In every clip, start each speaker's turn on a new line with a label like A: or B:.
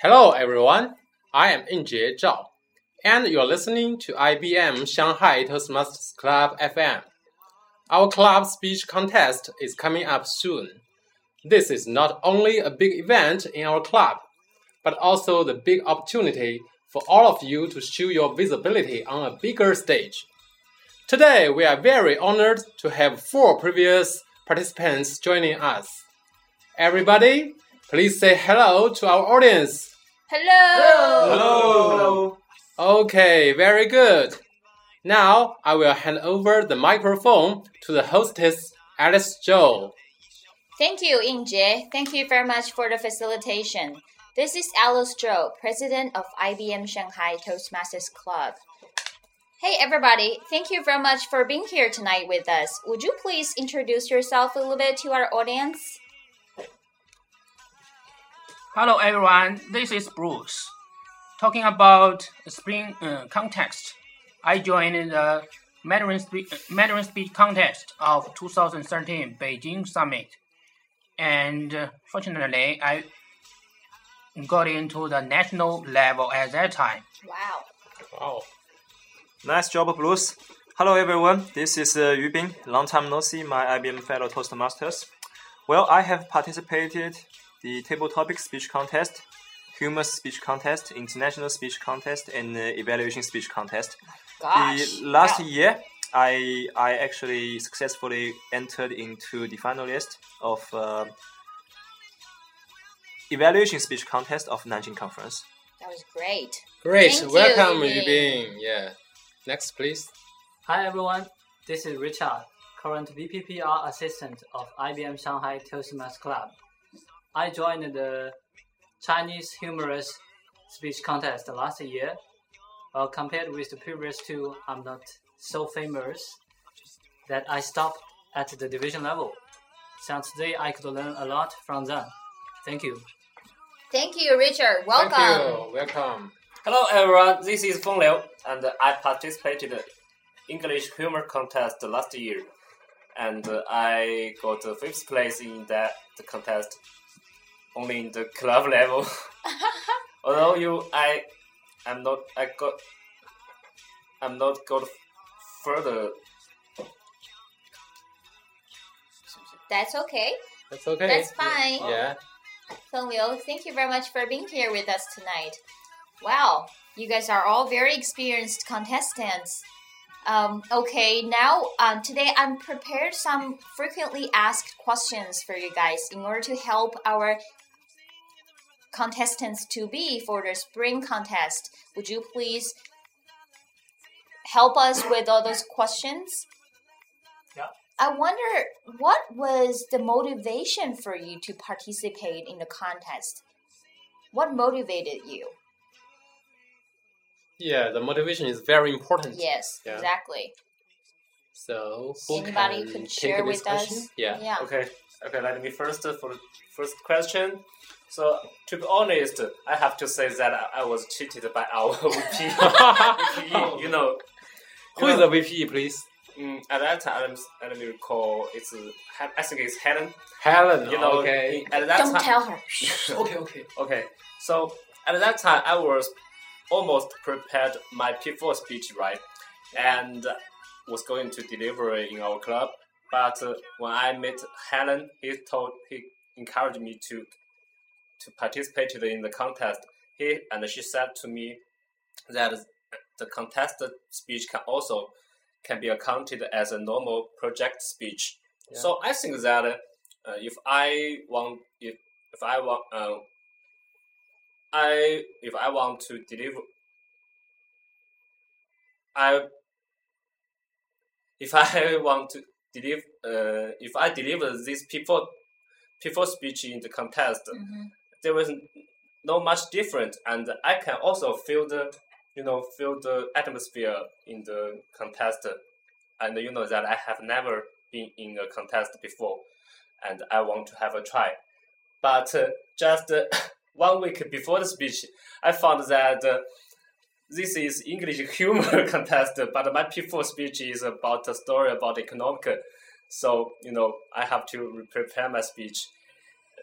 A: Hello, everyone. I am Injie Zhao, and you're listening to IBM Shanghai Toastmasters Club FM. Our club speech contest is coming up soon. This is not only a big event in our club, but also the big opportunity for all of you to show your visibility on a bigger stage. Today, we are very honored to have four previous participants joining us. Everybody, please say hello to our audience.
B: Hello.
C: Hello.
A: Okay, very good. Now I will hand over the microphone to the hostess, Alice Zhou.
B: Thank you, Injie. Thank you very much for the facilitation. This is Alice Zhou, president of IBM Shanghai Toastmasters Club. Hey, everybody. Thank you very much for being here tonight with us. Would you please introduce yourself a little bit to our audience?
C: Hello, everyone. This is Bruce. Talking about spring uh, context, I joined the Mandarin, spe- Mandarin speech contest of 2013 Beijing Summit, and uh, fortunately, I got into the national level at that time.
B: Wow.
A: Wow.
D: Nice job, Bruce. Hello, everyone. This is uh, Yu Bing. Long time no see, my IBM fellow Toastmasters. Well, I have participated the table topic speech contest, humorous speech contest, international speech contest, and uh, evaluation speech contest.
B: Gosh.
D: The last
B: wow.
D: year, I I actually successfully entered into the finalist of uh, evaluation speech contest of Nanjing Conference.
B: That was great.
A: Great.
B: Thank you,
A: Welcome,
B: Yubing.
A: Yubing. Yeah. Next, please.
E: Hi everyone, this is Richard, current VPPR assistant of IBM Shanghai Toastmasters Club. I joined the Chinese humorous speech contest last year. Well, compared with the previous two, I'm not so famous that I stopped at the division level. So today I could learn a lot from them. Thank you.
B: Thank you, Richard. Welcome.
A: Thank you. Welcome.
F: Hello everyone, this is Feng Liu, and I participated in the English humor contest last year, and I got the fifth place in that contest, only in the club level. Although you, I, I'm not, I got, I'm not got further.
B: That's okay.
A: That's okay.
B: That's fine.
A: Yeah.
B: Feng Liu, thank you very much for being here with us tonight. Wow, you guys are all very experienced contestants. Um, okay, now um, today I'm prepared some frequently asked questions for you guys in order to help our contestants to be for the spring contest. Would you please help us with all those questions?
E: Yeah.
B: I wonder what was the motivation for you to participate in the contest? What motivated you?
A: Yeah. The motivation is very important.
B: Yes,
A: Yeah.
B: exactly.
A: So, who
B: Anybody
A: can
B: could share with
A: question?
B: us?
A: Yeah.
B: Yeah.
F: Okay, okay. Let me first uh, for the first question. So to be honest, I have to say that I, I was cheated by our VP. VP, you know,
A: Who is the VP, please?
F: Mm, at that time, let me recall, it's uh, I think it's Helen.
A: Helen.
F: You know,
A: okay.
F: at that
B: Don't
F: time.
B: tell her.
A: okay. Okay.
F: Okay, so at that time, I was almost prepared my P4 speech, right, and was going to deliver it in our club. But uh, when I met Helen, he told he encouraged me to to participate in the contest. He and she said to me that the contested speech can also can be accounted as a normal project speech.
A: Yeah.
F: So I think that uh, if I want if if I want uh, I if I want to deliver I if I want to deliver uh, if I deliver this people people speech in the contest
B: Mhm.
F: There was no much different and I can also feel the you know feel the atmosphere in the contest and you know that I have never been in a contest before and I want to have a try but uh, just uh, one week before the speech I found that uh, this is English humor contest, but my P4 speech is about a story about economic. So you know, I have to prepare my speech.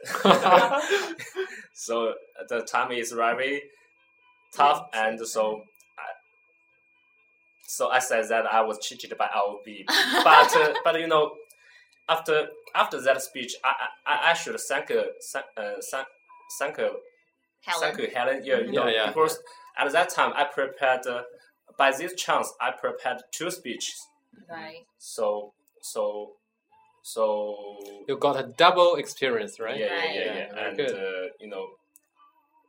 F: so the time is very tough, and so I, so I said that I was cheated by LB, but uh, but you know, after after that speech, I I, I should thank uh, thank uh, thank thank uh,
B: Helen.
F: thank you Helen. Yeah, you know,
A: Yeah, yeah.
F: because at that time I prepared. Uh, by this chance, I prepared two speeches.
B: Right.
F: So so so
A: You got a double experience, right?
F: yeah, yeah, yeah,
A: Yeah,
F: yeah. And
A: good.
F: uh, you know,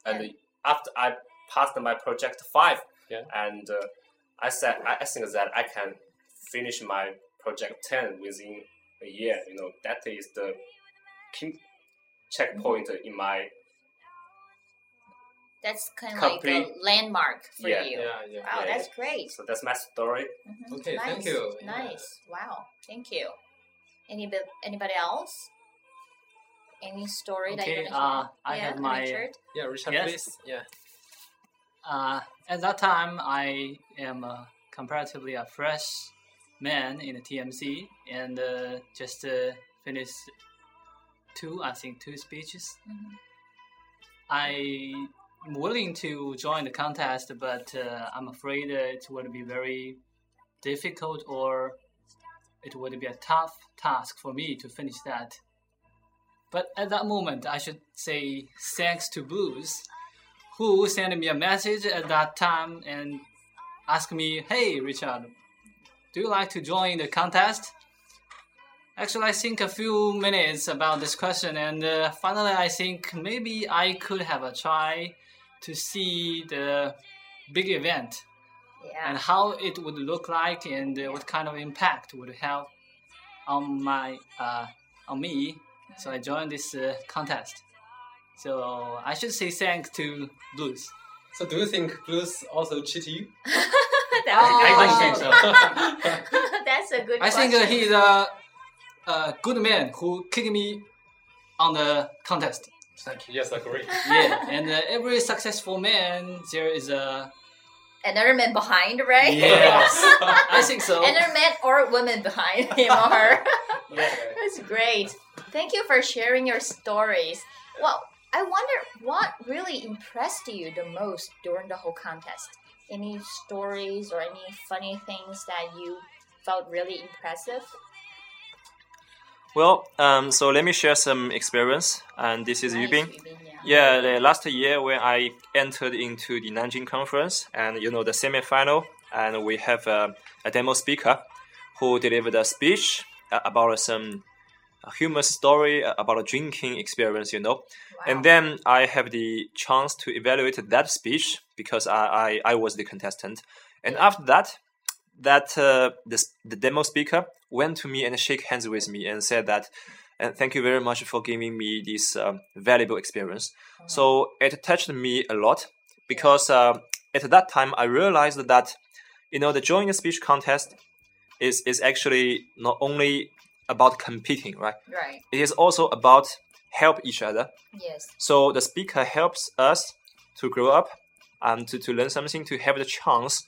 F: and
B: And-
F: after I passed my project five,
A: Yeah.
F: and uh, I said I, I think that I can finish my project ten within a year. You know, that is the key checkpoint in my
B: That's kind of
F: Complete-
B: like a landmark for
F: Yeah.
B: you.
A: Yeah, yeah.
B: Wow,
F: Yeah,
B: that's great.
F: so that's my story.
B: Mhm.
A: Okay,
B: nice.
A: thank you. Yeah.
B: Nice. Wow, thank you. Anybody, anybody else? Any story that you're gonna
E: uh, I
B: yeah,
E: have my-
B: Richard?
A: Yeah, Richard,
E: Yes.
A: please. Yeah.
E: Uh, at that time, I am a comparatively a fresh man in the TMC and uh, just uh, finished two, I think, two speeches.
B: Mhm.
E: I'm willing to join the contest, but uh, I'm afraid uh, it would be very difficult or it would be a tough task for me to finish that. But at that moment, I should say thanks to Bruce, who sent me a message at that time and asked me, "Hey, Richard, do you like to join the contest?" Actually, I think a few minutes about this question, and uh, finally, I think maybe I could have a try to see the big event
B: Yeah.
E: and how it would look like and uh, what kind of impact would have on my uh, on me. So I joined this uh, contest. So I should say thanks to Bruce.
A: So, do you think Bruce also cheat you?
B: That's a good
E: I don't think so.
B: That's a good
E: I
B: question.
E: think uh, he's a, a good man who kicked me on the contest.
A: Thank you. Yes, I agree.
E: Yeah, and uh, every successful man there is a
B: Another man behind, right?
E: yes. I think so.
B: Another man or woman behind him or her.
E: Yeah.
B: That's great. Thank you for sharing your stories. Well, I wonder what really impressed you the most during the whole contest. Any stories or any funny things that you felt really impressive?
D: Well, um, so let me share some experience. And this is
B: Nice,
D: Yubing.
B: Yeah.
D: Yeah, the last year when I entered into the Nanjing conference and you know the semi-final, and we have a, a demo speaker who delivered a speech uh, about some humorous story uh, about a drinking experience, you know.
B: Wow.
D: And then I have the chance to evaluate that speech because I, I, I was the contestant. And after that, that uh, the, the demo speaker went to me and shake hands with me and said that, and thank you very much for giving me this um, valuable experience. So it touched me a lot because uh, at that time I realized that, you know, the joining a speech contest is, is actually not only about competing, right?
B: right.
D: It is also about help each other.
B: Yes.
D: So the speaker helps us to grow up and to, to learn something, to have the chance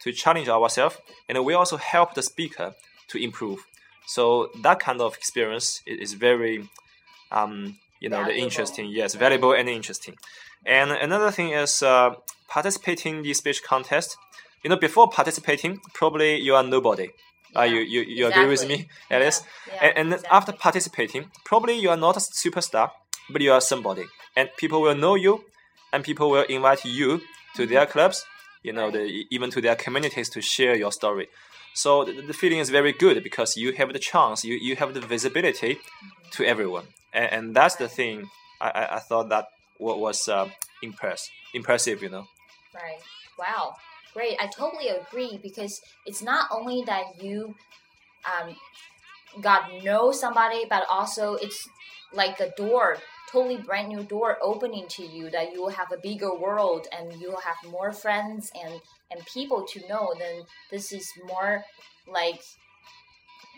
D: to challenge ourselves, and we also help the speaker to improve. So that kind of experience is very, um, you know, the interesting. Yes, valuable and interesting. And another thing is uh, participating in the speech contest. You know, before participating, probably you are nobody. Uh, you you, you agree with me, Alice?
B: Yeah, yeah,
D: and and
B: exactly.
D: after participating, probably you are not a superstar, but you are somebody, and people will know you, and people will invite you to their clubs, you know, the, even to their communities to share your story. So the, the feeling is very good because you have the chance, you, you have the visibility to everyone, and, and that's the thing. I, I, I thought that wa- was uh, impress impressive, you know.
B: Right. Wow. Great. I totally agree because it's not only that you um, got know somebody, but also it's like a door, totally brand new door opening to you that you will have a bigger world and you will have more friends and and people to know. Then this is more like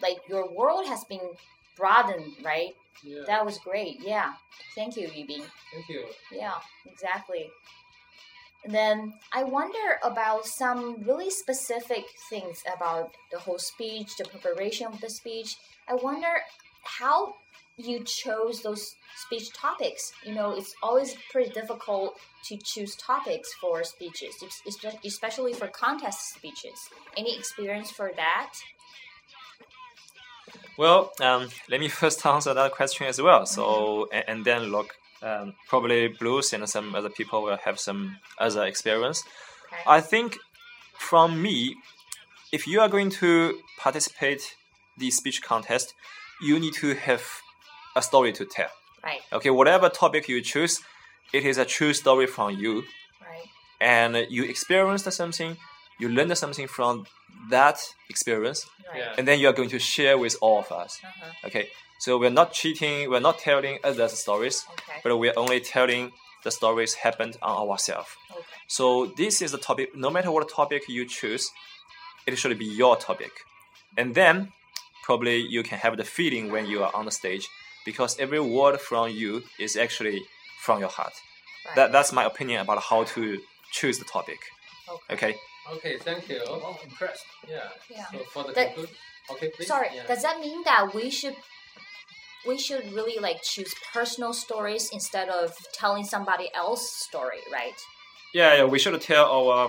B: like your world has been broadened, right?
A: Yeah.
B: That was great. Yeah. Thank you, Yubing.
A: Thank you.
B: Yeah, exactly. And then I wonder about some really specific things about the whole speech, the preparation of the speech. I wonder how you chose those speech topics. You know, it's always pretty difficult to choose topics for speeches, especially for contest speeches. Any experience for that?
D: Well, um, let me first answer that question as well. So, and, and then look, um, probably Bruce and some other people will have some other experience.
B: Okay.
D: I think from me, if you are going to participate the speech contest, you need to have a story to tell.
B: right,
D: Okay, whatever topic you choose, it is a true story from you,
B: right,
D: and you experienced something, you learned something from that experience,
B: right.
A: Yeah.
D: and then you are going to share with all of us.
B: Uh-huh.
D: Okay, so we're not cheating, we're not telling others stories,
B: Okay.
D: but we're only telling the stories happened on ourselves.
B: Okay.
D: So this is the topic. No matter what topic you choose, it should be your topic, and then probably you can have the feeling when you are on the stage because every word from you is actually from your heart.
B: Right.
D: That that's my opinion about how to choose the topic.
B: okay.
D: Okay.
A: Okay, thank you.
E: Oh, impressed.
A: Yeah.
B: Yeah.
A: So for the
B: That-
A: conclusion, okay, please.
B: Sorry,
A: Yeah.
B: does that mean that we should we should really like choose personal stories instead of telling somebody else's story, right?
D: Yeah, yeah. We should tell our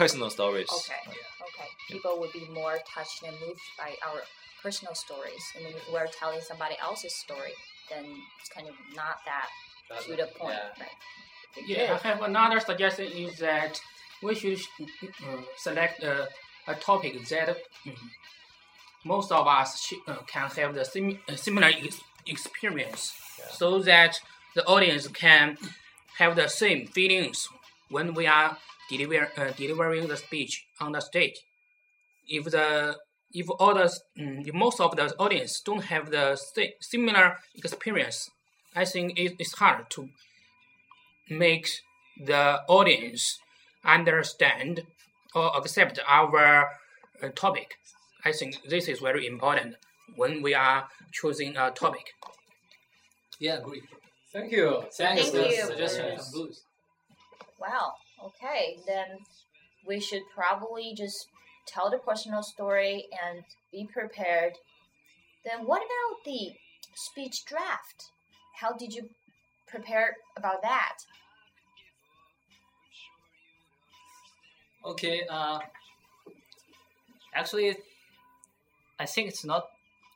D: personal stories.
B: Okay. Okay. People would be more touched and moved by our personal stories. And if we're telling somebody else's story, then it's kind of not that
A: That's-
B: to the point,
A: yeah.
B: right?
C: Yeah, I have another suggestion is that we should uh, select uh, a topic that mm, most of us sh- uh, can have the sim- uh, similar ex- experience, so that the audience can have the same feelings when we are deliver uh, delivering the speech on the stage. If the if all the mm, if most of the audience don't have the similar experience, I think it is hard to make the audience understand or accept our uh, topic. I think this is very important when we are choosing a topic.
E: Yeah, agree.
A: Thank you.
E: Thanks
B: Thank
E: for the
B: you,
E: suggestion
B: Bruce.
E: from
B: Wow. Okay, then we should probably just tell the personal story and be prepared. Then what about the speech draft? How did you prepare about that?
E: Okay. Uh, actually, I think it's not.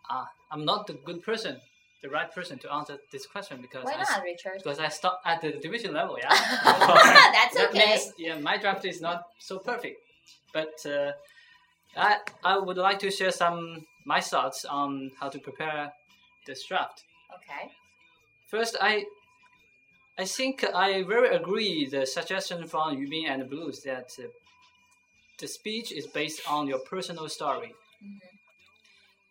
E: Uh, I'm not the good person, the right person to answer this question because
B: Why
E: I
B: not, Richard?
E: because I stopped at the division level. Yeah.
B: That's
E: that
B: okay.
E: means yeah, my draft is not so perfect, but uh, I I would like to share some my thoughts on how to prepare this draft.
B: Okay.
E: First, I I think I very agree the suggestion from Yubing and Bruce that uh, the speech is based on your personal story.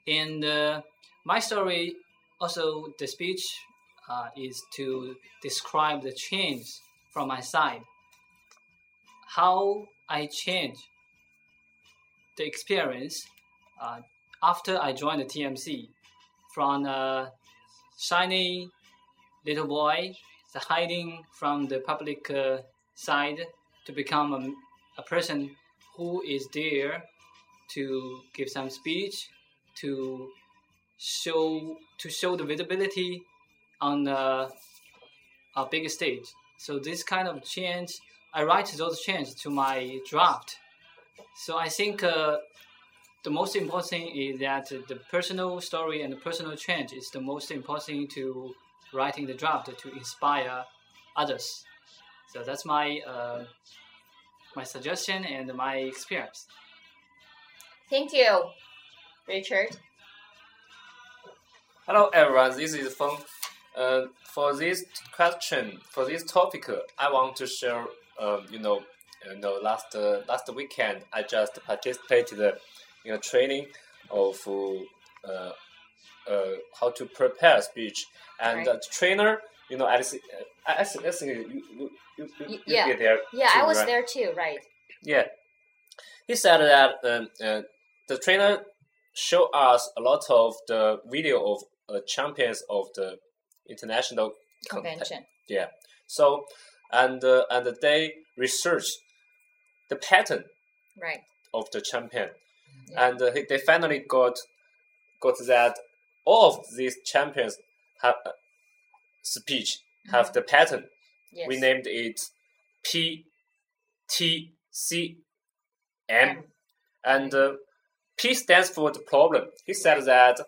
E: And uh, my story, also the speech, uh, is to describe the change from my side. How I change the experience uh, after I joined the TMC from a shiny little boy, hiding from the public uh, side to become a, a person who is there to give some speech, to show to show the visibility on the, a big stage. So this kind of change, I write those changes to my draft. So I think uh, the most important thing is that the personal story and the personal change is the most important thing to writing the draft to inspire others. So that's my uh, my suggestion and my experience.
B: Thank you, Richard.
F: Hello everyone, this is Feng. Uh, for this question, for this topic, uh, I want to share. Um, you know, you know, last uh, last weekend I just participated uh, in a training of uh, uh, how to prepare speech, and
B: Right.
F: the trainer, you know, I I, I think I think you you you, you,
B: yeah.
F: there.
B: Yeah,
F: too,
B: I was
F: right?
B: there too, right?
F: Yeah, he said that um, uh, the trainer showed us a lot of the video of uh, champions of the international.
B: Convention.
F: Yeah. So and uh, and they researched the pattern
B: Right.
F: of the champion,
B: Yeah.
F: and uh, they finally got got that all of these champions have uh, speech have the pattern.
B: Yes.
F: We named it P T C M,
B: M.
F: and uh, P stands for the problem. He said that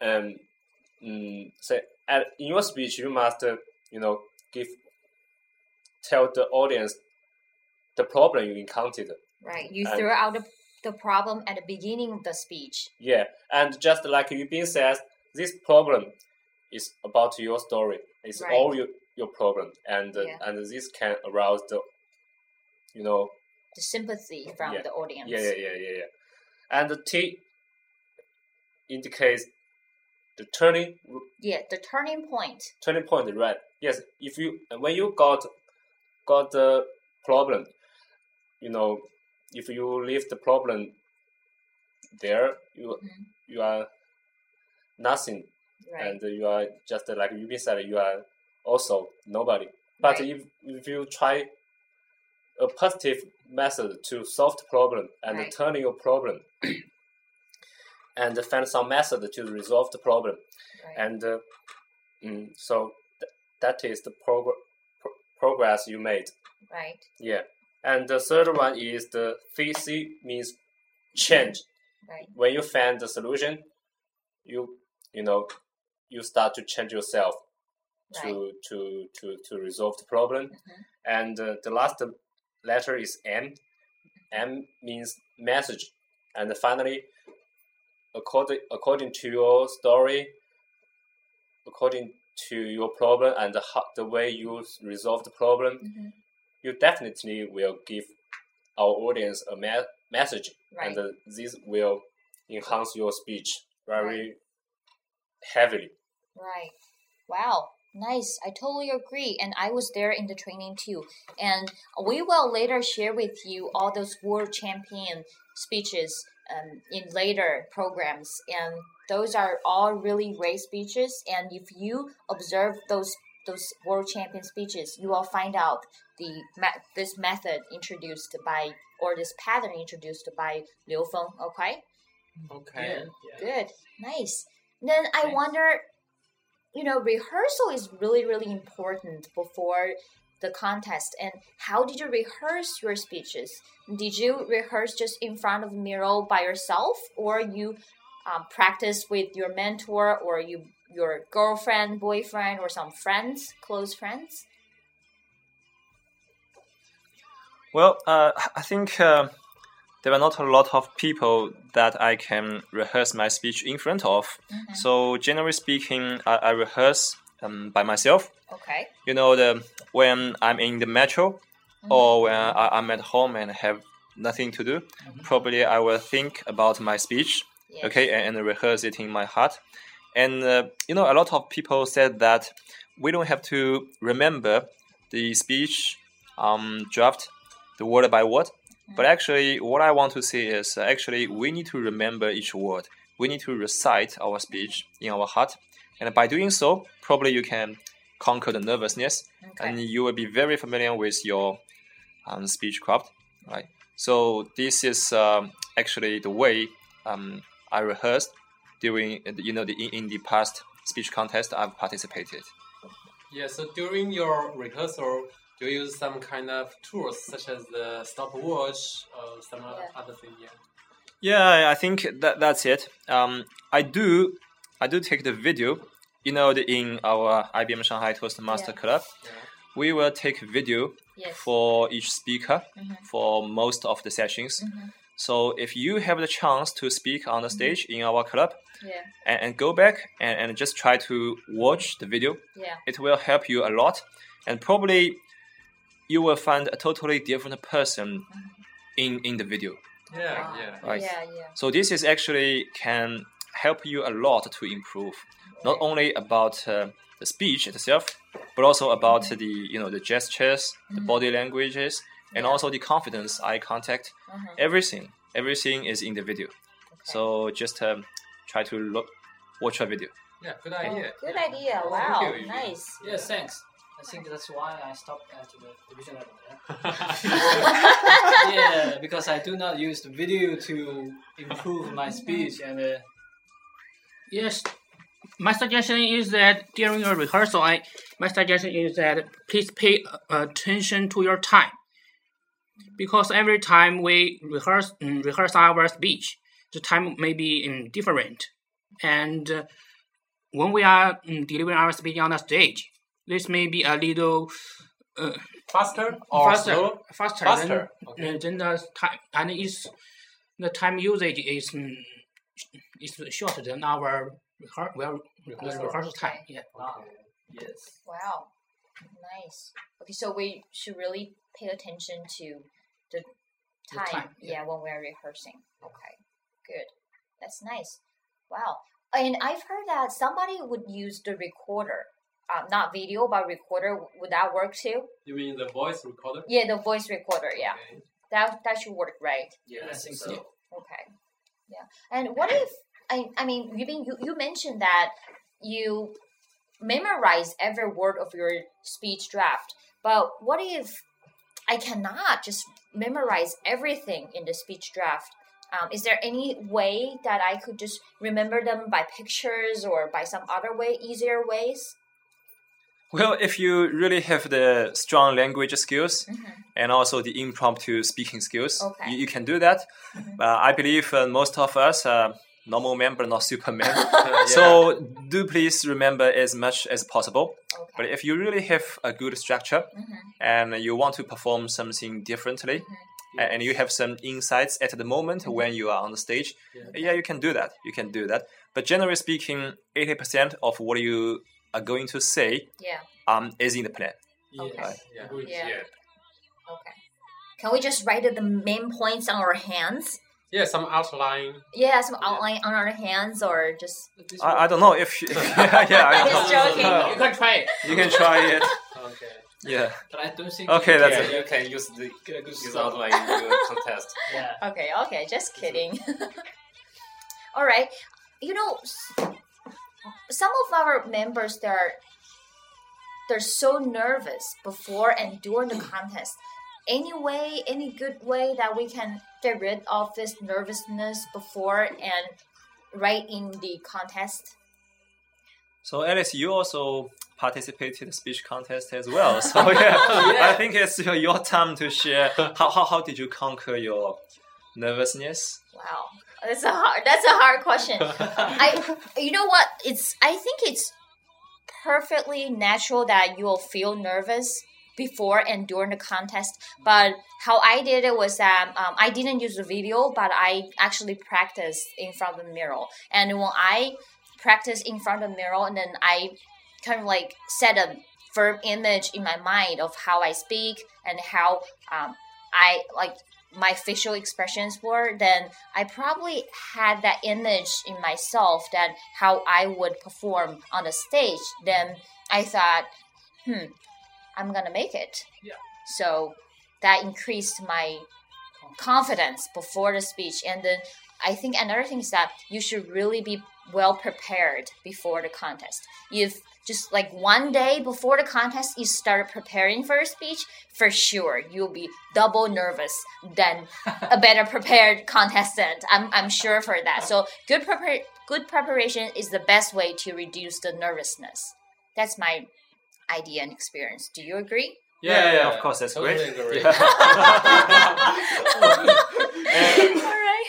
F: um, mm, say at, in your speech you must uh, you know give tell the audience the problem you encountered.
B: Right. You
F: And-
B: throw out the, the problem at the beginning of the speech.
F: Yeah, and just like Yubing says, this problem is about your story. It's
B: Right.
F: all your your problem, and uh,
B: Yeah.
F: and this can arouse the, you know,
B: The sympathy from
F: Yeah.
B: the audience.
F: yeah, yeah, yeah, yeah, yeah. And the T indicates the turning
B: Yeah, the turning point.
F: turning point, right? Yes, if you when you got got the problem, you know, if you leave the problem there, you
B: Mhm.
F: you are nothing
B: Right.
F: and you are just like you said, you are also nobody. But
B: Right.
F: if if you try a positive method to solve the problem and
B: Right.
F: turn your problem and find some method to resolve the problem, and uh, mm, so th- that is the prog- pro- progress you made.
B: right.
F: Yeah, and the third one is the VC means change
B: Right.
F: when you find the solution, you you know you start to change yourself to to to to resolve the problem.
B: Mhm.
F: And uh, the last letter is M. M means message. And finally, according according to your story, according to your problem and how, the way you resolve the problem,
B: Mhm.
F: You definitely will give our audience a me- message
B: Right.
F: and uh, this will enhance your speech very heavily.
B: Right. Wow. Nice. I totally agree. And I was there in the training too. And we will later share with you all those world champion speeches um, in later programs. And those are all really great speeches. And if you observe those those world champion speeches, you will find out the this method introduced by or this pattern introduced by Liu Feng. Okay.
A: Okay.
E: Yeah, yeah.
B: Good. Nice. Then I
E: Thanks.
B: wonder, you know, rehearsal is really, really important before the contest. And how did you rehearse your speeches? Did you rehearse just in front of the mirror by yourself, or you um, practice with your mentor, or you your girlfriend, boyfriend, or some friends, close friends?
D: Well, uh, I think uh, there are not a lot of people that I can rehearse my speech in front of. So generally speaking, I, I rehearse um, by myself.
B: Okay.
D: You know, the when I'm in the metro or when I, I'm at home and have nothing to do, probably I will think about my speech
B: Yes.
D: okay and, and rehearse it in my heart and uh, you know a lot of people said that we don't have to remember the speech um, draft the word by word. But actually what i want to say is uh, actually we need to remember each word. We need to recite our speech in our heart. And by doing so probably you can conquer the nervousness.
B: Okay.
D: and you will be very familiar with your um, speech craft right? So this is um, actually the way um, I rehearsed during you know the in, in the past speech contest I've participated.
A: Yeah, so during your rehearsal, do you use some kind of tools such as the stopwatch or some
B: Yeah.
A: other thing? Yeah.
D: Yeah, I think that that's it. Um, I do I do take the video. You know, the, in our IBM Shanghai Toastmaster
B: Yeah.
D: Club,
A: Yeah.
D: we will take video
B: Yes.
D: for each speaker
B: Mhm.
D: for most of the sessions.
B: Mhm.
D: So if you have the chance to speak on the stage in our club
B: Yeah.
D: and, and go back and, and just try to watch the video,
B: Yeah.
D: it will help you a lot and probably you will find a totally different person in in the video
A: Yeah,
B: Ah,
A: yeah.
D: Right.
B: Yeah. Yeah.
D: so this is actually can help you a lot to improve not only about uh, the speech itself but also about the you know the gestures the body languages and
B: Yeah.
D: also the confidence eye contact
B: Mhm.
D: everything everything is in the video
B: Okay.
D: so just um, try to look watch a video
A: Yeah, good
B: Oh,
A: idea.
B: good
A: Yeah.
B: idea.
A: Thank
B: Wow.
A: you,
B: Nice.
E: Yeah, thanks. I think that's why I stopped at the division level. Yeah? yeah, because I do not use the video to improve my speech and uh,
C: Yes, my suggestion is that during your rehearsal, I my suggestion is that please pay uh, attention to your time, because every time we rehearse um, rehearse our speech, the time may be um, different, and uh, when we are um, delivering our speech on the stage, this may be a little uh,
A: Faster or
C: faster,
A: slower?
C: faster,
A: Faster,
C: than,
A: okay.
C: uh, than the time, and is the time usage is um, is shorter than our rehear- well,
A: Rehearsal.
C: rehearsal time. Yeah.
E: Ah, yes.
B: Wow, nice. Okay, so we should really pay attention to the
C: The
B: time.
C: time,
B: yeah.
C: yeah.
B: when we're rehearsing. Okay, good. That's nice. Wow. And I've heard that somebody would use the recorder, um, not video, but recorder. Would that work too?
A: You mean the voice recorder?
B: Yeah, the voice recorder. Yeah,
A: Okay.
B: that that should work, right?
F: Yeah,
E: I think so.
B: Okay. Yeah. And what if I I mean you mean you, you mentioned that you memorize every word of your speech draft, but what if I cannot just memorize everything in the speech draft? Um, is there any way that I could just remember them by pictures or by some other way, easier ways?
D: Well, if you really have the strong language skills and also the impromptu speaking skills,
B: Okay.
D: you, you can do that. Uh, I believe uh, most of us are normal men, but not Superman. So do please remember as much as possible.
B: Okay.
D: But if you really have a good structure mm-hmm. and you want to perform something differently, mm-hmm. a- and you have some insights at the moment mm-hmm. when you are on the stage, yeah. you can do that. You can do that. But generally speaking, 80% of what you are going to say
B: Yeah.
D: um, is in the plan.
B: Okay.
E: Yes.
A: Yeah.
E: Agreed.
B: Yeah.
A: Yeah.
B: Okay. Can we just write the main points on our hands?
A: Yeah, some outline.
B: Yeah, some outline on our hands or just
D: I, I don't know if you, yeah, yeah, I
B: Just
D: don't
B: joking.
C: You can try it.
D: You can try it.
A: Okay.
D: Yeah.
E: But I don't think.
D: Okay,
E: you
D: that's
E: can-
F: Yeah, you can use the
E: Get a good
F: use outline in the contest.
E: Yeah.
B: Okay, okay, just kidding. All right. You know, some of our members they're they're so nervous before and during the contest. Any way, any good way that we can get rid of this nervousness before and right in the contest?
D: So Alice, you also participated in the speech contest as well. So yeah, I think it's your, your time to share. How, how how did you conquer your nervousness?
B: Wow, that's a hard. That's a hard question. I, you know what? It's. I think it's perfectly natural that you'll feel nervous before and during the contest. But how I did it was that um, I didn't use the video, but I actually practiced in front of the mirror. And when I practiced in front of the mirror, and then I kind of like set a firm image in my mind of how I speak and how um, I like my facial expressions were, then I probably had that image in myself that how I would perform on the stage. Then I thought, hmm, I'm gonna make it.
E: Yeah.
B: So that increased my confidence before the speech. And then I think another thing is that you should really be well prepared before the contest. If just like one day before the contest you started preparing for a speech, for sure you'll be double nervous than a better prepared contestant. I'm, I'm sure for that. So good prepar- good preparation is the best way to reduce the nervousness. That's my idea and experience. Do you agree?
D: Yeah, yeah, of course, that's
A: totally
D: great.
A: Agree.
B: All right.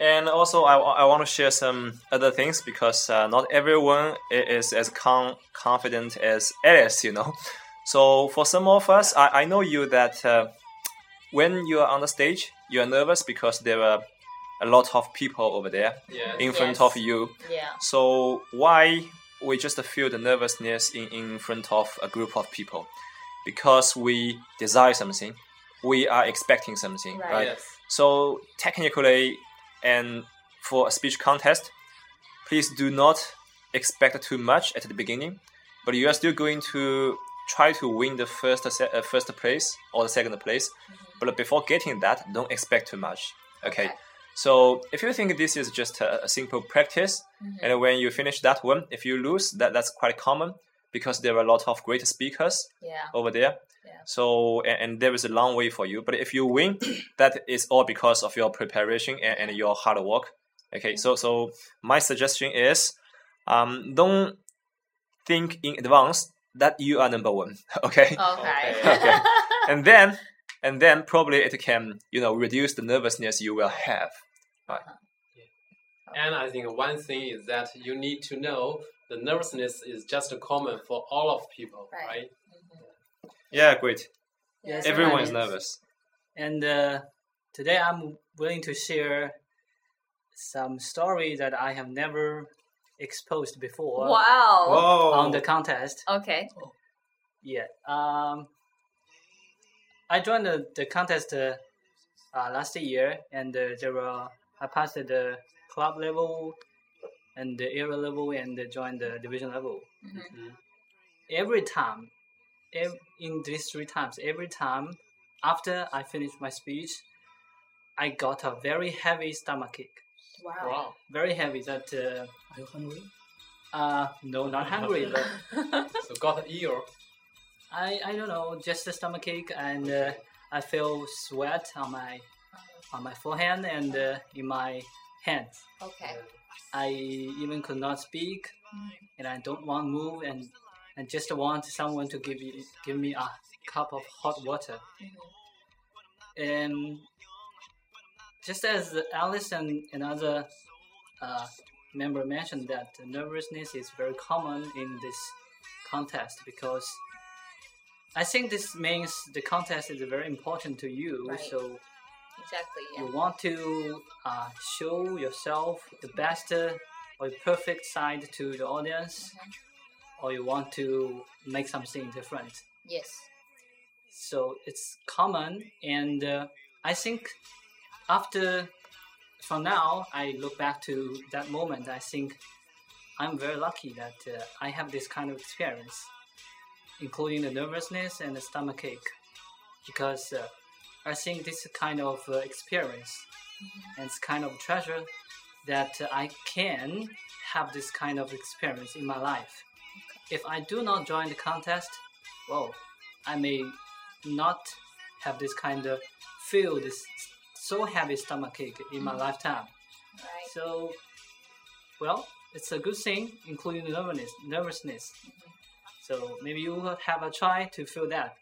D: And also, I, I want to share some other things because uh, not everyone is as con- confident as Alice, you know. So for some of us, I, I know you that uh, when you are on the stage, you are nervous because there are a lot of people over there
A: Yeah.
D: in front
B: Yes.
D: of you.
B: Yeah.
D: So why we just feel the nervousness in, in front of a group of people? Because we desire something, we are expecting something,
B: Right.
D: right?
A: Yes.
D: So technically, and for a speech contest, please do not expect too much at the beginning, but you are still going to try to win the first uh, first place or the second place. But before getting that, don't expect too much. Okay.
B: Okay.
D: So if you think this is just a, a simple practice, and when you finish that one, if you lose, that that's quite common because there are a lot of great speakers
B: Yeah.
D: over there.
B: Yeah.
D: So and, and there is a long way for you. But if you win, that is all because of your preparation and, and your hard work. Okay. So so my suggestion is, um, don't think in advance that you are number one. Okay,
B: Okay.
D: Okay. and then and then probably it can you know reduce the nervousness you will have. Right.
A: And I think one thing is that you need to know the nervousness is just a common for all of people,
B: Right.
A: right?
D: Yeah, great.
E: Yes,
D: Everyone is nervous.
E: And uh, today I'm willing to share some story that I have never exposed before
B: Wow.
D: Whoa!
E: on the contest.
B: Okay.
E: Yeah. Um, I joined the, the contest uh, uh, last year, and uh, there were I passed the club level and the area level, and joined the division level.
B: Mhm.
E: Every time, ev- in these three times, every time after I finished my speech, I got a very heavy stomach ache.
B: Wow.
A: Wow.
E: Very heavy. That uh,
C: Are you hungry?
E: uh, no, not hungry, but
A: So got ill.
E: I, I don't know, just a stomach ache, and uh, I feel sweat on my on my forehead and uh, in my hands.
B: Okay.
E: I even could not speak, and I don't want to move, and and just want someone to give me give me a cup of hot water. And just as Alice and another uh, member mentioned that nervousness is very common in this contest because I think this means the contest is very important to you.
B: Right.
E: So
B: Exactly. Yeah.
E: you want to uh, show yourself the best uh, or perfect side to the audience, or you want to make something different.
B: Yes.
E: So it's common, and uh, I think after from now, I look back to that moment. I think I'm very lucky that uh, I have this kind of experience, including the nervousness and the stomach ache, because uh, I think this kind of uh, experience and it's kind of treasure that I can have this kind of experience in my life. If I do not join the contest, well, I may not have this kind of feel this so heavy stomach ache in my lifetime.
B: Right.
E: So, well, it's a good thing, including the nervousness. nervousness. So maybe you will have a try to feel that.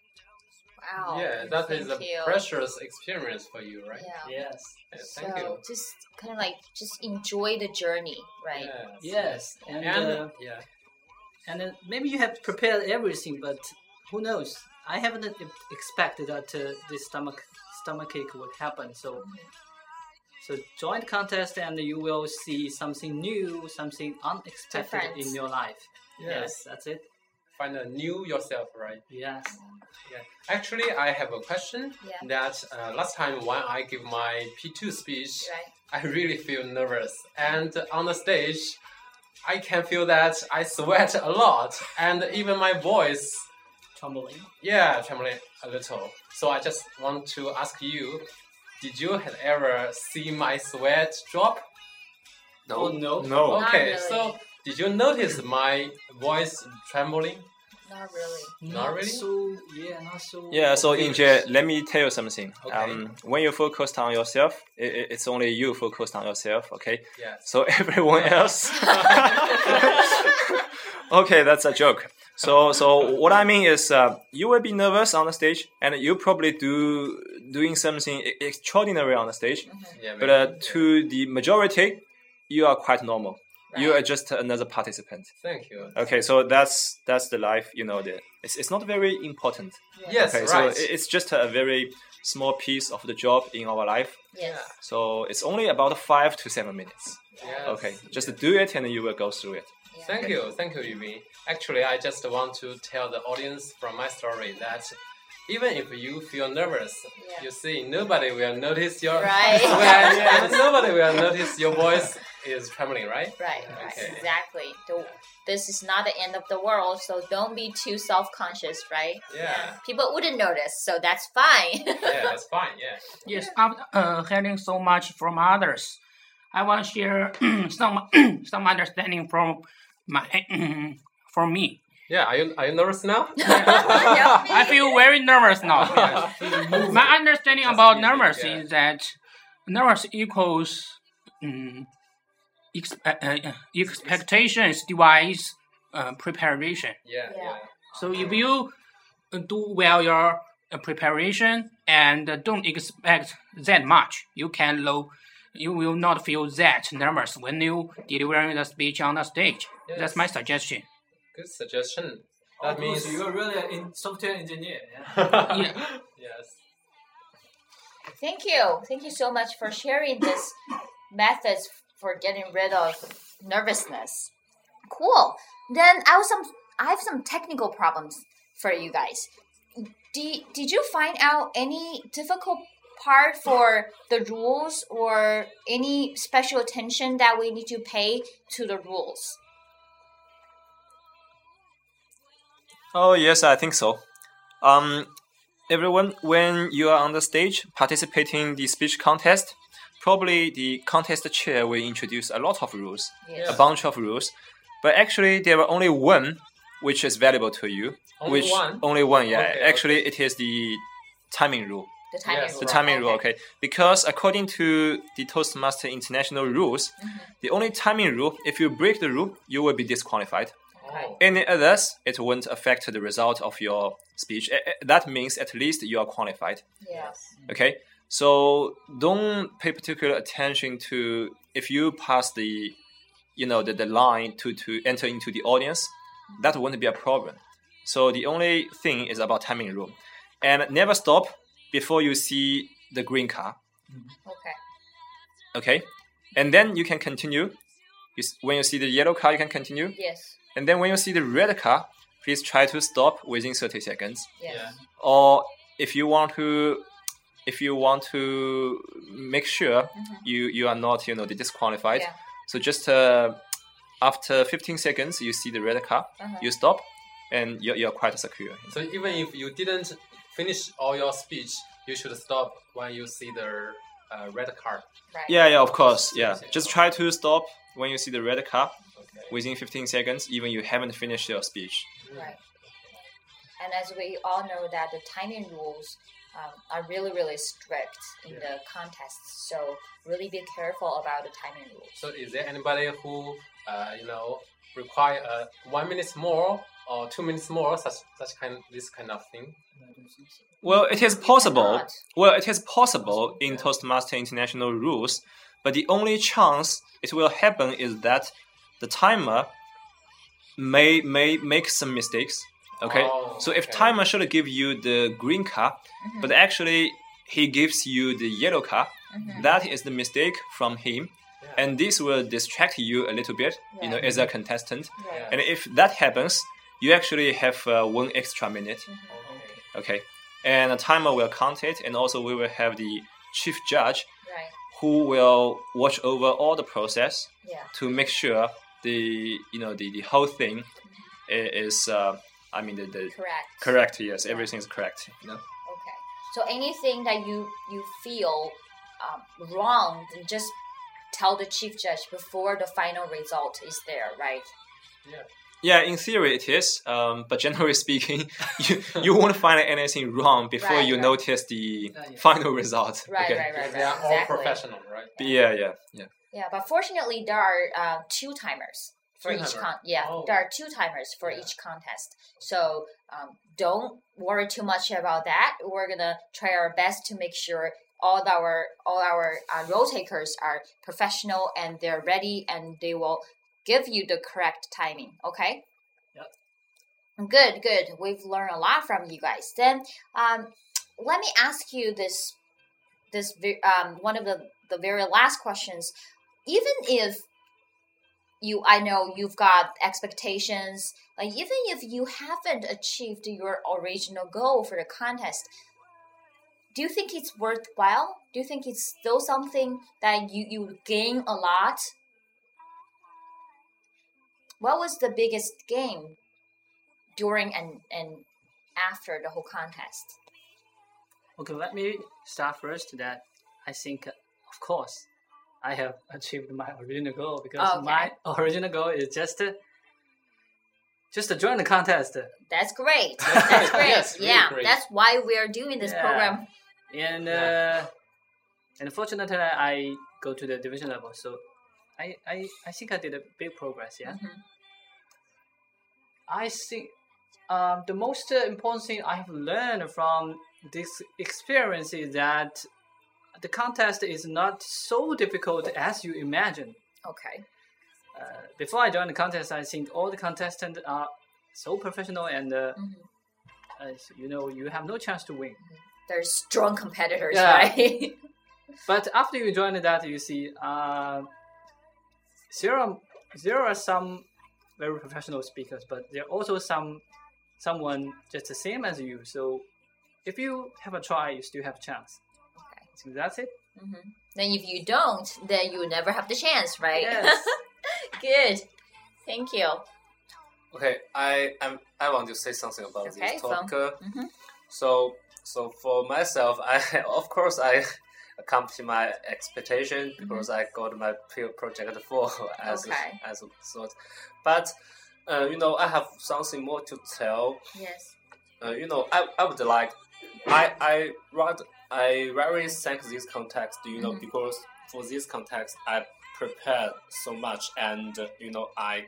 B: Wow.
A: Yeah, that is a
B: you.
A: precious experience for you, right?
B: Yeah.
E: Yes.
A: Yeah,
B: So
A: thank you.
B: just kind of like just enjoy the journey, right?
A: Yes.
E: Yes. And,
A: And
E: uh,
A: yeah,
E: and uh, maybe you have prepared everything, but who knows? I haven't expected that uh, this stomach stomach ache would happen. So, so join the contest, and you will see something new, something unexpected
B: Different.
E: in your life.
A: yeah.
E: Yes, that's it.
A: Find a new yourself, right?
E: Yes.
A: Yeah. Actually, I have a question.
B: Yeah.
A: That uh, last time when I give my P2 speech,
B: Right.
A: I really feel nervous, and on the stage, I can feel that I sweat a lot, and even my voice,
E: Trembling.
A: yeah, trembling a little. So I just want to ask you, did you have ever see my sweat drop?
E: Oh no.
D: No.
A: Okay,
B: really.
A: so did you notice my voice trembling?
B: Not really.
A: Not really?
E: So yeah, not so.
D: Yeah, so
A: obvious.
D: Injie, let me tell you something.
A: Okay.
D: Um, when you focus on yourself, i i- it's only you focused on yourself, okay?
A: Yes.
D: So everyone else. okay, that's a joke. So, so what I mean is, uh, you will be nervous on the stage, and you probably do doing something e- extraordinary on the stage.
A: Yeah,
D: But uh,
A: maybe.
D: to the majority, you are quite normal. You are just another participant.
A: Thank you.
D: Okay, so that's that's the life. You know, the it's it's not very important.
A: Yes,
D: Okay,
A: right.
D: so it's just a very small piece of the job in our life.
B: Yeah.
D: So it's only about five to seven minutes.
A: Yes.
D: Okay, just do it and you will go through it.
B: Yeah.
A: Thank you, thank you, Yubing. Actually, I just want to tell the audience from my story that even if you feel nervous,
B: Yeah.
A: you see nobody will notice your
B: Right.
A: sweat, and nobody will notice your voice is trembling, right?
B: Right, right,
A: Okay.
B: exactly. The, this is not the end of the world, so don't be too self-conscious, right?
A: Yeah,
B: People wouldn't notice, so that's fine.
A: yeah, that's fine. Yeah,
C: Yes, after uh, hearing so much from others, I want to share some some understanding from my from me.
A: yeah. Are you are you nervous now?
C: I feel very nervous now. my understanding
A: Just
C: about
A: music,
C: nervous
A: yeah.
C: is that nervous equals um, ex- uh, uh, expectations device uh, preparation.
A: Yeah,
B: Yeah.
A: yeah.
C: So if you uh, do well your uh, preparation and uh, don't expect that much, you can low, you will not feel that nervous when you delivering the speech on the stage. That's my suggestion.
A: Good suggestion.
E: Oh,
A: That means
E: you're really a in software engineer. Yeah?
C: Yeah.
A: yes.
B: Thank you. Thank you so much for sharing this methods for getting rid of nervousness. Cool. Then I have some I have some technical problems for you guys. Did, did you find out any difficult part for the rules or any special attention that we need to pay to the rules?
D: Oh yes, I think so. Um, everyone, when you are on the stage participating in the speech contest, probably the contest chair will introduce a lot of rules,
B: Yes.
D: a bunch of rules, but actually there are only one which is valuable to you.
A: Only
D: which
A: one?
D: only one, yeah.
A: Okay,
D: actually, it is the timing rule.
B: The timing
A: Yes.
B: rule.
D: The timing rule, okay. Because according to the Toastmaster International rules, mm-hmm. the only timing rule, if you break the rule, you will be disqualified.
A: Oh.
D: Any others, it won't affect the result of your speech. That means at least you are qualified.
B: Yes.
D: Okay, so don't pay particular attention to if you pass the, you know, the, the line to to enter into the audience, that won't be a problem. So the only thing is about timing room. and never stop before you see the green car.
B: Okay.
D: Okay, and then you can continue. When you see the yellow car, you can continue.
B: Yes.
D: And then when you see the red car, please try to stop within 30 seconds.
B: Yes.
A: Yeah.
D: Or if you want to if you want to make sure you you are not, you know, disqualified.
B: Yeah.
D: So just uh, after 15 seconds you see the red car,
B: Uh-huh.
D: you stop and you're, you're quite secure.
A: So even if you didn't finish all your speech, you should stop when you see the uh, red car.
B: Right.
D: Yeah, yeah, of course. Yeah. Just try to stop when you see the red car
A: Okay.
D: within 15 seconds even you haven't finished your speech.
B: Right. And as we all know that the timing rules um, are really, really strict in the contests. So really be careful about the timing rules.
A: So is there anybody who uh, you know require uh, one minute more or two minutes more, such such kind this kind of thing?
D: Well, it is possible. Well, it is possible in Toastmaster International rules, but the only chance it will happen is that the timer may may make some mistakes. Okay,
A: Oh,
D: so if
A: okay.
D: timer should give you the green car,
B: Mm-hmm.
D: but actually he gives you the yellow car, that is the mistake from him,
A: Yeah.
D: and this will distract you a little bit. You know, as a contestant,
B: Right.
D: and if that happens, you actually have uh, one extra minute.
A: Okay.
D: Okay. And the timer will count it, and also we will have the chief judge
B: Right.
D: who will watch over all the process
B: Yeah.
D: to make sure the you know the, the whole thing i- is uh, I mean the, the
B: Correct.
D: correct. Yes, everything is correct. You know?
B: Okay. So anything that you you feel um, wrong, then just tell the chief judge before the final result is there, right?
A: Yeah.
D: Yeah, in theory it is, um, but generally speaking, you, you won't find anything wrong before
B: Right,
D: you
B: right.
D: notice the
E: Yeah, yeah.
D: final result.
B: Right,
D: okay?
B: right, right,
A: Because they are all
B: Exactly.
A: professional, right?
D: Yeah, yeah, yeah.
B: Yeah, but fortunately, there are uh, two timers for each con. Yeah,
A: Oh.
B: there are two timers for
A: Yeah.
B: each contest. So um, don't worry too much about that. We're gonna try our best to make sure all our all our uh, role takers are professional and they're ready, and they will give you the correct timing. Okay.
E: Yep.
B: Good, good. We've learned a lot from you guys. Then, um, let me ask you this this um, one of the the very last questions even if you i know you've got expectations. Like even if you haven't achieved your original goal for the contest do you think it's worthwhile? Do you think it's still something that you you gain a lot? What was the biggest gain during and and after the whole contest?
E: Okay, let me start first. That. I think, of course, I have achieved my original goal because
B: Okay.
E: my original goal is just to just to join the contest.
B: that's great that's great
A: Yes, really
B: yeah
A: great.
B: that's why we are doing this
E: Yeah.
B: program
E: and
A: Yeah.
E: uh, and fortunately I go to the division level, so I, I, I think I did a big progress. Yeah.
B: Mhm.
E: I think um, the most uh, important thing I have learned from this experience is that the contest is not so difficult as you imagine.
B: Okay.
E: Uh, before I joined the contest, I think all the contestants are so professional and uh, uh, so, you know you have no chance to win.
B: They're strong competitors,
E: Yeah.
B: right?
E: But after you join that, you see uh, there are there are some very professional speakers, but there are also some someone just the same as you. So if you have a try, you still have a chance.
B: Okay.
E: So that's it.
B: hmm Then if you don't, then you never have the chance, right?
E: Yes.
B: Good. Thank you.
F: Okay, I I'm, I want to say something about
B: Okay,
F: this topic.
B: Mhm.
F: So so for myself, I of course I accomplished my expectation because I got my project four as
B: Mm-hmm. Okay.
F: a, as a sort. But uh, you know, I have something more to tell.
B: Yes.
F: Uh, you know, I, I would like I I rather I very thank this context. You know,
B: Mhm.
F: because for this context, I prepared so much, and you know, I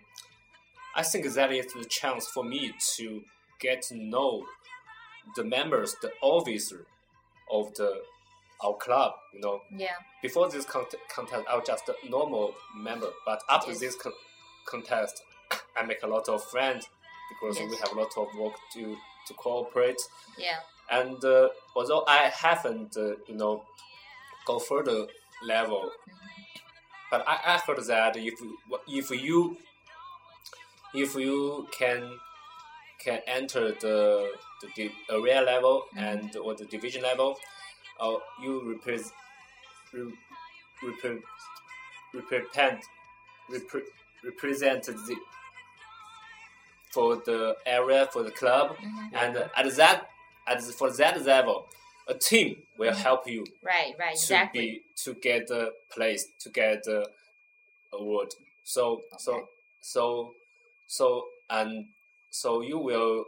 F: I think that is the chance for me to get to know the members, the officer of the our club. You know,
B: Yeah.
F: before this cont- contest, I was just a normal member, but after
B: Yes.
F: this con- contest, I make a lot of friends because we have a lot of work to to cooperate.
B: Yeah.
F: And uh, although I haven't, uh, you know, go further level, but I, I heard that if if you if you can can enter the the area level
B: Mhm.
F: and or the division level, uh, you represent re, repre, represent repre, represent the for the area for the club
B: Mhm.
F: and at that at for that level a team will
B: Mhm.
F: help you
B: Right. Right.
F: to
B: Exactly.
F: be to get the place to get the award so so
B: Okay.
F: so so and so you will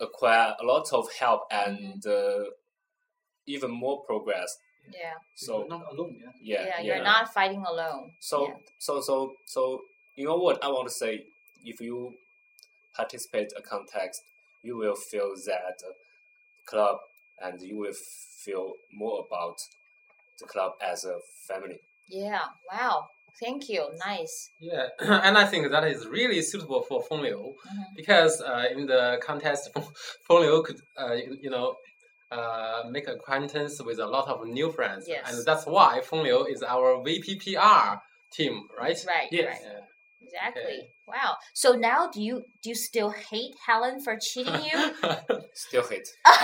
F: acquire a lot of help and uh, even more progress
B: Yeah.
F: so
E: You're not alone. Yeah.
F: yeah
B: Yeah. You're not fighting alone.
F: so
B: Yeah.
F: so so so you know what I want to say? If you participate a contest, you will feel that club, and you will feel more about the club as a family.
B: Yeah. Wow. Thank you. Nice.
A: Yeah, and I think that is really suitable for Feng Liu
B: Mhm.
A: because uh, in the contest, Feng Liu could, uh, you, you know, uh, make acquaintance with a lot of new friends,
B: Yes.
A: and that's why Feng Liu is our VPPR team, right?
B: Right.
E: Yes.
B: Right.
A: Yeah.
B: Exactly.
A: Okay.
B: Wow. So now, do you do you still hate Helen for cheating you?
F: Still hate.
A: okay.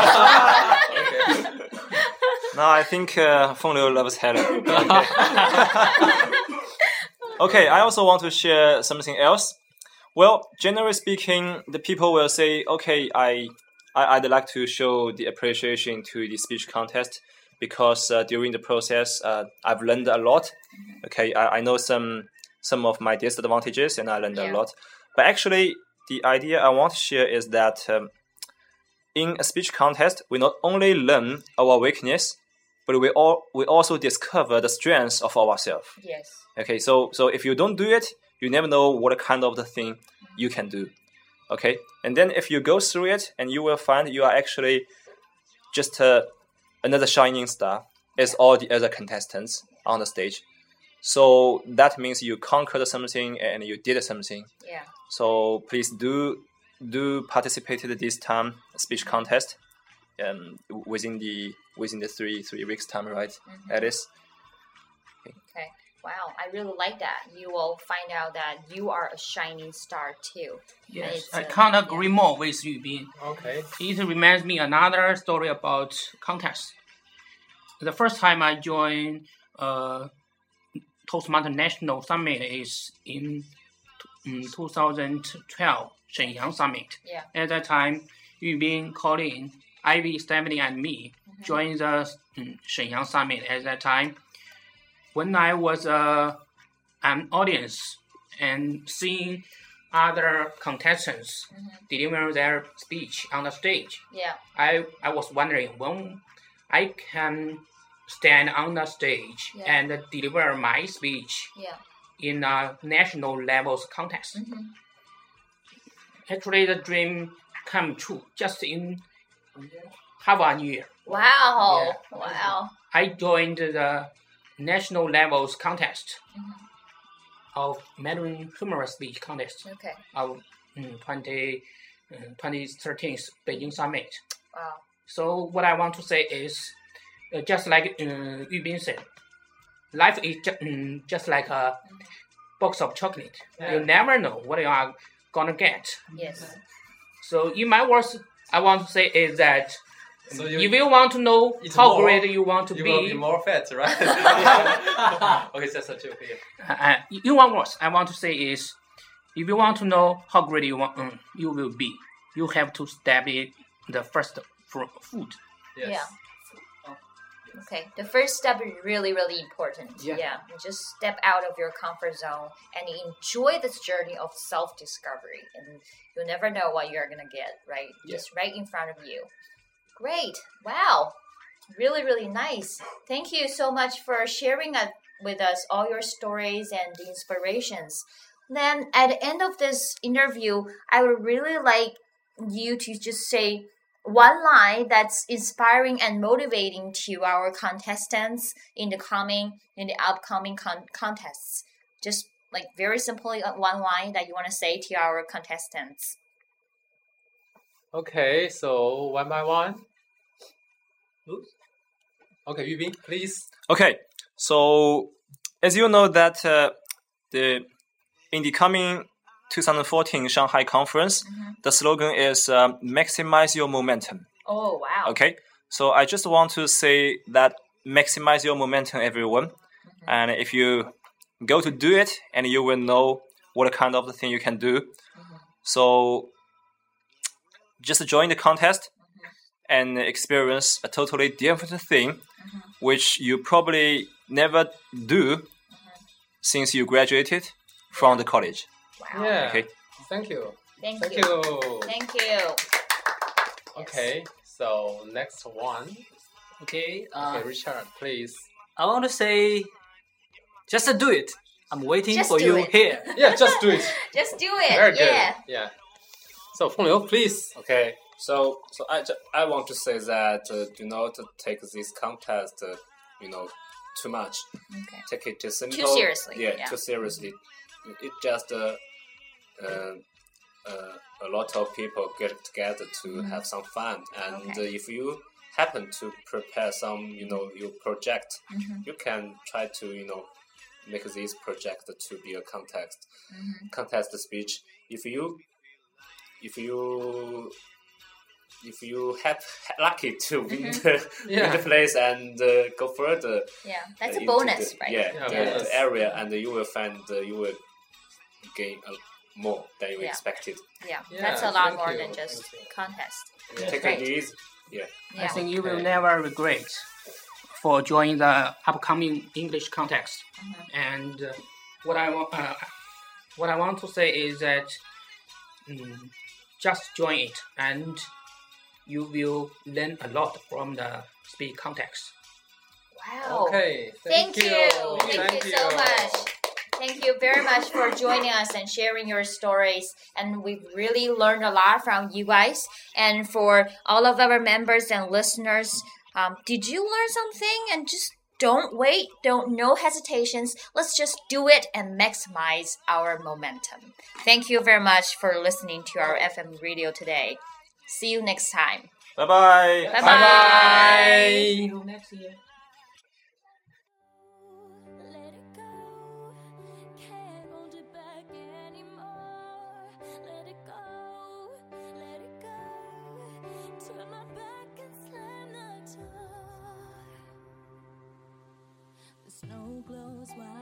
D: Now I think uh, Feng Liu loves Helen. okay, I also want to share something else. Well, generally speaking, the people will say, okay, I, I I'd like to show the appreciation to the speech contest because uh, during the process, uh, I've learned a lot. Okay, I, I know some some of my disadvantages and I learned
B: Yeah.
D: a lot. But actually, the idea I want to share is that um, in a speech contest, we not only learn our weakness, but we all we also discover the strengths of ourselves.
B: yes.
D: Okay, so so if you don't do it, you never know what kind of the thing you can do. Okay, and then if you go through it, and you will find you are actually just uh, another shining star as all the other contestants on the stage. So that means you conquered something and you did something.
B: Yeah.
D: So please do do participate in this time speech contest, um, within the within the three three weeks time, right?
B: Mhm.
D: Alice.
B: Okay. Wow. I really like that. You will find out that you are a shining star too.
C: Yes, I can't
B: yeah.
C: agree more with Yubing.
A: okay.
C: It reminds me another story about contest. The first time I joined uh, Toastmaster National Summit is in um, 2012 Shenyang Summit.
B: Yeah.
C: At that time, Yubing, Colin, Ivy, Stephanie, and me
B: Mhm.
C: joined the um, Shenyang Summit at that time. When I was uh, an audience and seeing other contestants
B: Mhm.
C: deliver their speech on the stage,
B: Yeah.
C: I, I was wondering when I can stand on the stage
B: Yeah.
C: and deliver my speech
B: Yeah.
C: in a national levels contest.
B: Mhm.
C: Actually, the dream come true just in half a year.
B: Wow. Wow.
C: I joined the national levels contest
B: Mhm.
C: of Mandarin humorous speech contest
B: Okay.
C: of mm, 20, uh, 2013 Beijing summit.
B: Wow.
C: So what I want to say is, uh, just like uh, Yubing said, life is ju- mm, just like a box of chocolate. You never know what you are gonna get.
B: Yes.
C: So in my words, I want to say is that
A: So
C: if you want to know how
A: more,
C: great you want to
A: you
C: be,
A: will be more fat, right? okay, just a joke here.
C: uh, in one word, I want to say is, if you want to know how great you want, mm, you will be, you have to step in the first fr- foot.
A: Yes.
B: Yeah. Okay, the first step is really, really important.
C: Yeah.
B: You just step out of your comfort zone and enjoy this journey of self discovery. And you'll never know what you're going to get, right?
A: Yeah.
B: Just right in front of you. Great. Wow. Really, really nice. Thank you so much for sharing with us all your stories and the inspirations. Then, at the end of this interview, I would really like you to just say one line that's inspiring and motivating to our contestants in the coming in the upcoming con- contests just like very simply uh, one line that you want to say to our contestants
A: Okay, so one by one. Okay, Yubing, please.
D: Okay, so as you know that uh, the in the coming 2014 Shanghai conference, mm-hmm. the slogan is uh, maximize your momentum.
B: oh wow.
D: Okay, so I just want to say that maximize your momentum, everyone. Mm-hmm. And if you go to do it, and you will know what kind of thing you can do. Mm-hmm. So just join the contest and experience a totally different thing, which you probably never do since you graduated from the college.
B: Wow
A: Yeah.
D: Okay.
A: Thank you.
B: thank,
A: Thank
B: you.
A: you.
B: thank you
A: Okay, so next one.
E: Okay. Uh,
A: Okay, Richard, please.
E: I want to say, just do it. I'm waiting
B: Just
E: for
B: do
E: you
B: it.
E: here.
A: Yeah, just do it.
B: just do it
A: Very good.
B: yeah
A: Yeah. So Feng Liu, please.
F: Okay, so so I, ju- I want to say that uh, do not take this contest, uh, you know, too much.
B: okay
F: Take it too simple.
B: seriously,
F: Yeah,
B: yeah.
F: too seriously. It just uh, uh, uh, a lot of people get together to have some fun, and
B: Mm-hmm. Okay.
F: uh, if you happen to prepare some, you know, your project,
B: Mhm.
F: you can try to, you know, make this project to be a contest
B: Mhm.
F: contest speech. If you if you if you have lucky to win
B: Mhm.
F: the,
A: Yeah.
F: win the place and uh, go further
B: yeah that's a bonus
F: the,
B: right
F: Yeah,
A: Yeah,
F: yeah,
A: bonus.
F: the area, and you will find uh, you will gain uh, more than you
B: Yeah.
F: expected.
B: yeah,
A: Yeah,
B: that's a lot
A: thank
B: more
A: you,
B: than just contest
A: Yeah.
F: Take it easy. Yeah.
B: yeah
C: I think you will
A: Okay.
C: never regret for joining the upcoming English contest.
B: Mhm.
C: And uh, what I want, uh, what I want to say is that mm, just join it, and you will learn a lot from the speech context.
B: wow
A: Okay.
B: Thank,
A: Thank,
B: you. Thank, you so much. Thank you very much for joining us and sharing your stories. And we've really learned a lot from you guys. And for all of our members and listeners, um, did you learn something? And just don't wait, don't no hesitations. Let's just do it and maximize our momentum. Thank you very much for listening to our FM radio today. See you next time.
D: Bye bye.
B: Bye
A: Bye
B: bye.
C: See you next year.
G: Door.